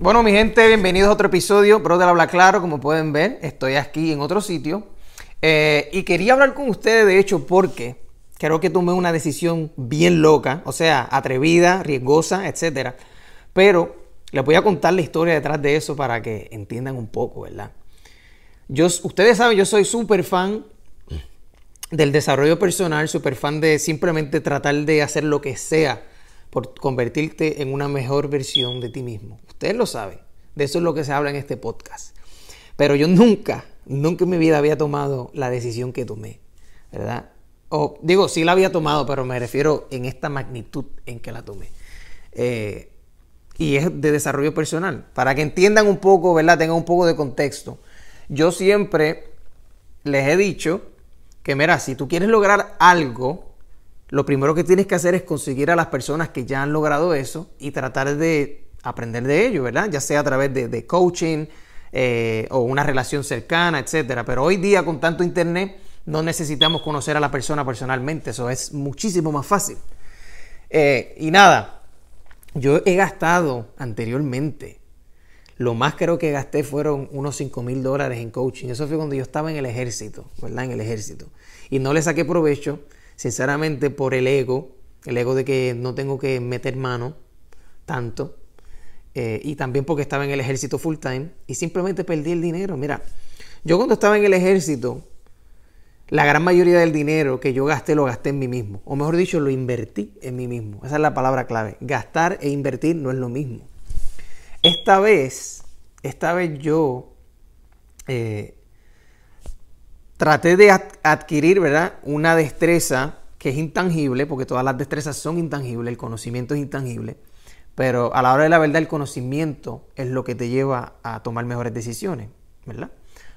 Bueno, mi gente, bienvenidos a otro episodio. Brother Habla Claro, como pueden ver, estoy aquí en otro sitio. Eh, y quería hablar con ustedes, de hecho, porque creo que tomé una decisión bien loca, o sea, atrevida, riesgosa, etc. Pero les voy a contar la historia detrás de eso para que entiendan un poco, ¿verdad? Yo, ustedes saben, yo soy súper fan del desarrollo personal, súper fan de simplemente tratar de hacer lo que sea por convertirte en una mejor versión de ti mismo. Ustedes lo saben. De eso es lo que se habla en este podcast. Pero yo nunca, nunca en mi vida había tomado la decisión que tomé, ¿verdad? O digo, sí la había tomado, pero me refiero en esta magnitud en que la tomé. Eh, y es de desarrollo personal. Para que entiendan un poco, ¿verdad? Tengan un poco de contexto. Yo siempre les he dicho que, mira, si tú quieres lograr algo, lo primero que tienes que hacer es conseguir a las personas que ya han logrado eso y tratar de aprender de ello, ¿verdad? Ya sea a través de, coaching eh, o una relación cercana, etcétera. Pero hoy día con tanto internet no necesitamos conocer a la persona personalmente, eso es muchísimo más fácil. Eh, y nada, yo he gastado anteriormente, lo más creo que gasté fueron unos 5 mil dólares en coaching. Eso fue cuando yo estaba en el ejército, ¿verdad? En el ejército. Y no le saqué provecho sinceramente por el ego, el ego de que no tengo que meter mano tanto, eh, y también porque estaba en el ejército full time y simplemente perdí el dinero. Mira, yo cuando estaba en el ejército, la gran mayoría del dinero que yo gasté lo gasté en mí mismo, o mejor dicho, lo invertí en mí mismo. Esa es la palabra clave. Gastar e invertir no es lo mismo. Esta vez, esta vez yo eh, traté de adquirir, ¿verdad? Una destreza que es intangible, porque todas las destrezas son intangibles, el conocimiento es intangible, pero a la hora de la verdad el conocimiento es lo que te lleva a tomar mejores decisiones, ¿verdad?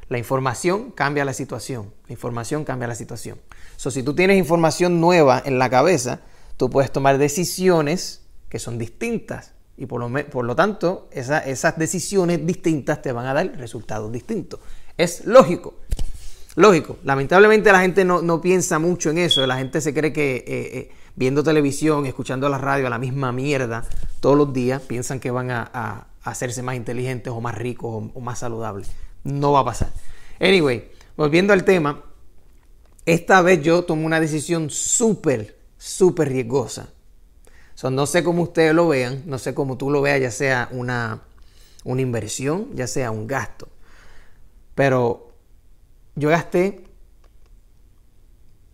La información cambia la situación, la información cambia la situación. So, si tú tienes información nueva en la cabeza, tú puedes tomar decisiones que son distintas y por lo, por lo tanto esas decisiones distintas te van a dar resultados distintos. Es lógico. Lógico, lamentablemente la gente no, piensa mucho en eso, la gente se cree que eh, eh, viendo televisión, escuchando la radio, la misma mierda todos los días, piensan que van a, hacerse más inteligentes o más ricos o, más saludables. No va a pasar. Anyway, volviendo al tema, esta vez yo tomo una decisión súper, súper riesgosa. no sé cómo ustedes lo vean, no sé cómo tú lo veas, ya sea una, una inversión, ya sea un gasto. Pero yo gasté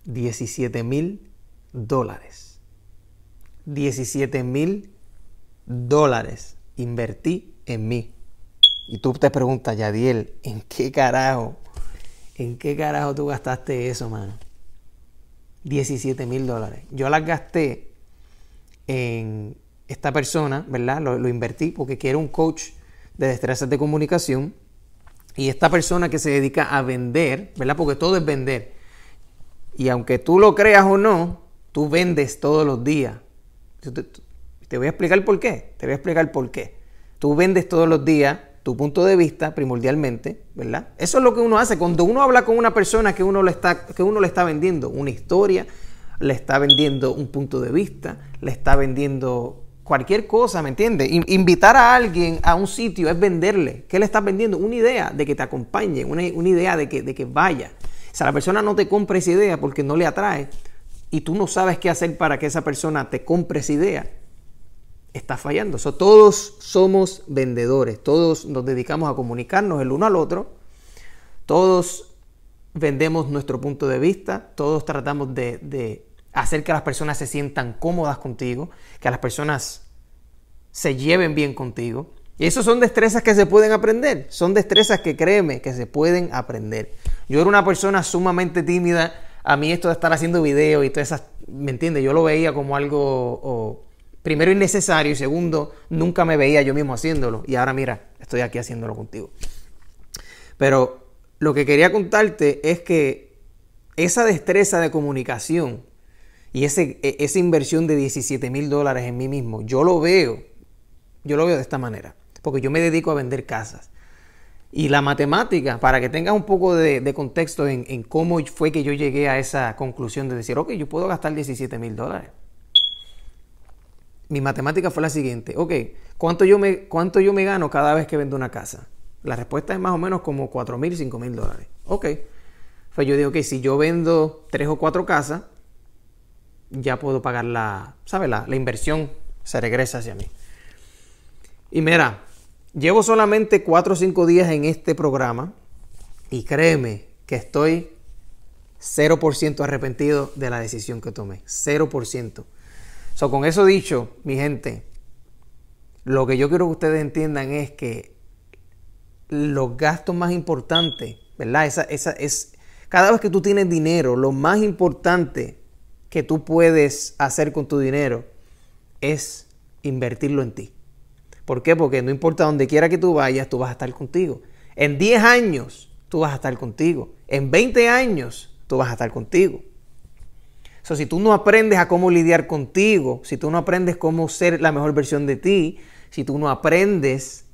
17 mil dólares. 17 mil dólares invertí en mí. Y tú te preguntas, Yadiel, ¿en qué carajo? ¿En qué carajo tú gastaste eso, mano? 17 mil dólares. Yo las gasté en esta persona, ¿verdad? Lo, invertí porque quiero un coach de destrezas de comunicación y esta persona que se dedica a vender, ¿verdad? Porque todo es vender. Y aunque tú lo creas o no, tú vendes todos los días. Te voy a explicar por qué. Te voy a explicar por qué. Tú vendes todos los días tu punto de vista primordialmente, ¿verdad? Eso es lo que uno hace. Cuando uno habla con una persona que uno le está, que uno le está vendiendo una historia, le está vendiendo un punto de vista, le está vendiendo cualquier cosa, ¿me entiendes? Invitar a alguien a un sitio es venderle. ¿Qué le estás vendiendo? Una idea de que te acompañe, una, idea de que, de que vaya. O sea, la persona no te compra esa idea porque no le atrae y tú no sabes qué hacer para que esa persona te compre esa idea. Estás fallando. todos somos vendedores, todos nos dedicamos a comunicarnos el uno al otro, todos vendemos nuestro punto de vista, todos tratamos de hacer que las personas se sientan cómodas contigo, que las personas se lleven bien contigo. Y eso son destrezas que se pueden aprender, son destrezas que créeme que se pueden aprender. Yo era una persona sumamente tímida, a mí esto de estar haciendo videos y todas esas, ¿me entiendes? Yo lo veía como algo, primero, innecesario y segundo, nunca me veía yo mismo haciéndolo. Y ahora mira, estoy aquí haciéndolo contigo. Pero lo que quería contarte es que esa destreza de comunicación, y ese, e, esa inversión de 17 mil dólares en mí mismo, yo lo veo, yo lo veo de esta manera, porque yo me dedico a vender casas. Y la matemática, para que tengas un poco de, contexto en, cómo fue que yo llegué a esa conclusión de decir, ok, yo puedo gastar 17 mil dólares. mi matemática fue la siguiente. Ok, ¿cuánto yo me, cuánto yo me gano cada vez que vendo una casa? La respuesta es más o menos como 4 mil, 5 mil dólares. Ok. Pues yo digo que si yo vendo tres o cuatro casas, ya puedo pagar la, ¿sabes? La, la inversión se regresa hacia mí. Y mira, llevo solamente 4 o 5 días en este programa y créeme que estoy 0% arrepentido de la decisión que tomé. 0%. So, con eso dicho, mi gente, lo que yo quiero que ustedes entiendan es que los gastos más importantes, ¿verdad? Esa, esa es, cada vez que tú tienes dinero, lo más importante que tú puedes hacer con tu dinero es invertirlo en ti. ¿Por qué? Porque no importa donde quiera que tú vayas, tú vas a estar contigo. En 10 años, tú vas a estar contigo. En 20 años, tú vas a estar contigo. So, si tú no aprendes a cómo lidiar contigo, si tú no aprendes cómo ser la mejor versión de ti, si tú no aprendes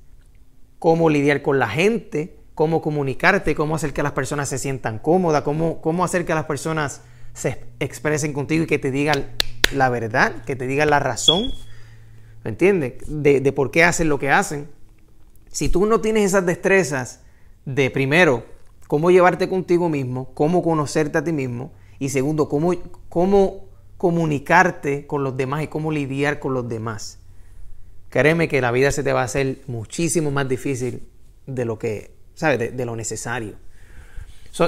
cómo lidiar con la gente, cómo comunicarte, cómo hacer que las personas se sientan cómodas, cómo, cómo hacer que las personas se expresen contigo y que te digan la verdad, que te digan la razón, ¿me entiendes? De, por qué hacen lo que hacen. Si tú no tienes esas destrezas de primero, cómo llevarte contigo mismo, cómo conocerte a ti mismo, y segundo, cómo, cómo comunicarte con los demás y cómo lidiar con los demás. Créeme que la vida se te va a hacer muchísimo más difícil de lo que, ¿sabes? De, lo necesario.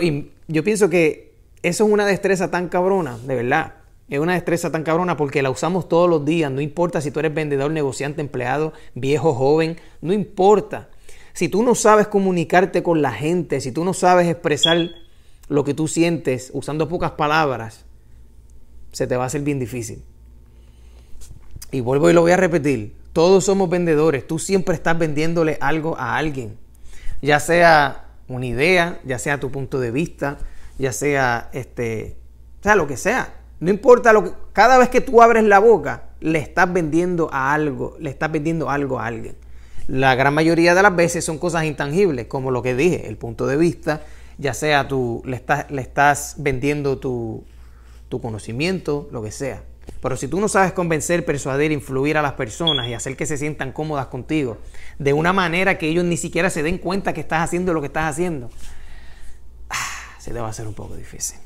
y yo pienso que eso es una destreza tan cabrona, de verdad. Es una destreza tan cabrona porque la usamos todos los días. No importa si tú eres vendedor, negociante, empleado, viejo, joven. No importa. Si tú no sabes comunicarte con la gente, si tú no sabes expresar lo que tú sientes usando pocas palabras, se te va a hacer bien difícil. Y vuelvo y lo voy a repetir. Todos somos vendedores. Tú siempre estás vendiéndole algo a alguien. Ya sea una idea, ya sea tu punto de vista, ya sea este, o sea, lo que sea. No importa lo que cada vez que tú abres la boca, le estás vendiendo a algo, le estás vendiendo algo a alguien. La gran mayoría de las veces son cosas intangibles, como lo que dije, el punto de vista, ya sea tú le estás, le estás vendiendo tu, conocimiento, lo que sea. Pero si tú no sabes convencer, persuadir, influir a las personas y hacer que se sientan cómodas contigo de una manera que ellos ni siquiera se den cuenta que estás haciendo lo que estás haciendo, se te va a hacer un poco difícil.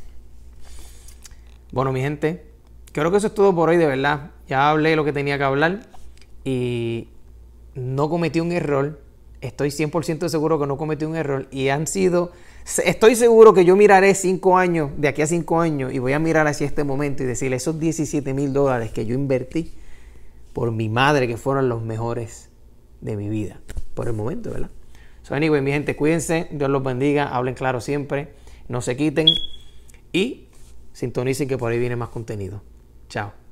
Bueno, mi gente, creo que eso es todo por hoy, de verdad. Ya hablé lo que tenía que hablar y no cometí un error. Estoy 100% seguro que no cometí un error y han sido Estoy seguro que yo miraré cinco años, de aquí a cinco años, y voy a mirar hacia este momento y decirle esos 17 mil dólares que yo invertí por mi madre, que fueron los mejores de mi vida. Por el momento, ¿verdad? So, anyway, mi gente, cuídense, Dios los bendiga, hablen claro siempre, no se quiten y sintonicen que por ahí viene más contenido. Chao.